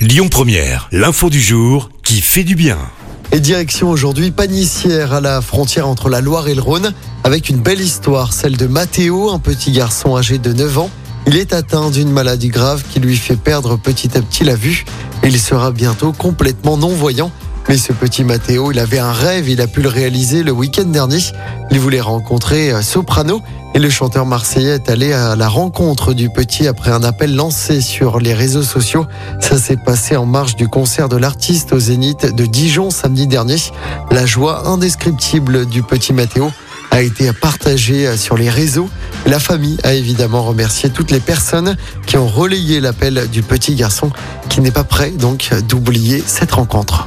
Lyon Première, l'info du jour qui fait du bien. Et direction aujourd'hui Panissière à la frontière entre la Loire et le Rhône avec une belle histoire, celle de Mathéo, un petit garçon âgé de 9 ans. Il est atteint d'une maladie grave qui lui fait perdre petit à petit la vue. Il sera bientôt complètement non-voyant. Mais ce petit Mathéo, il avait un rêve, il a pu le réaliser le week-end dernier. Il voulait rencontrer euh, Soprano et le chanteur marseillais est allé à la rencontre du petit après un appel lancé sur les réseaux sociaux. Ça s'est passé en marge du concert de l'artiste au Zénith de Dijon samedi dernier. La joie indescriptible du petit Mathéo a été partagée sur les réseaux. La famille a évidemment remercié toutes les personnes qui ont relayé l'appel du petit garçon qui n'est pas prêt donc d'oublier cette rencontre.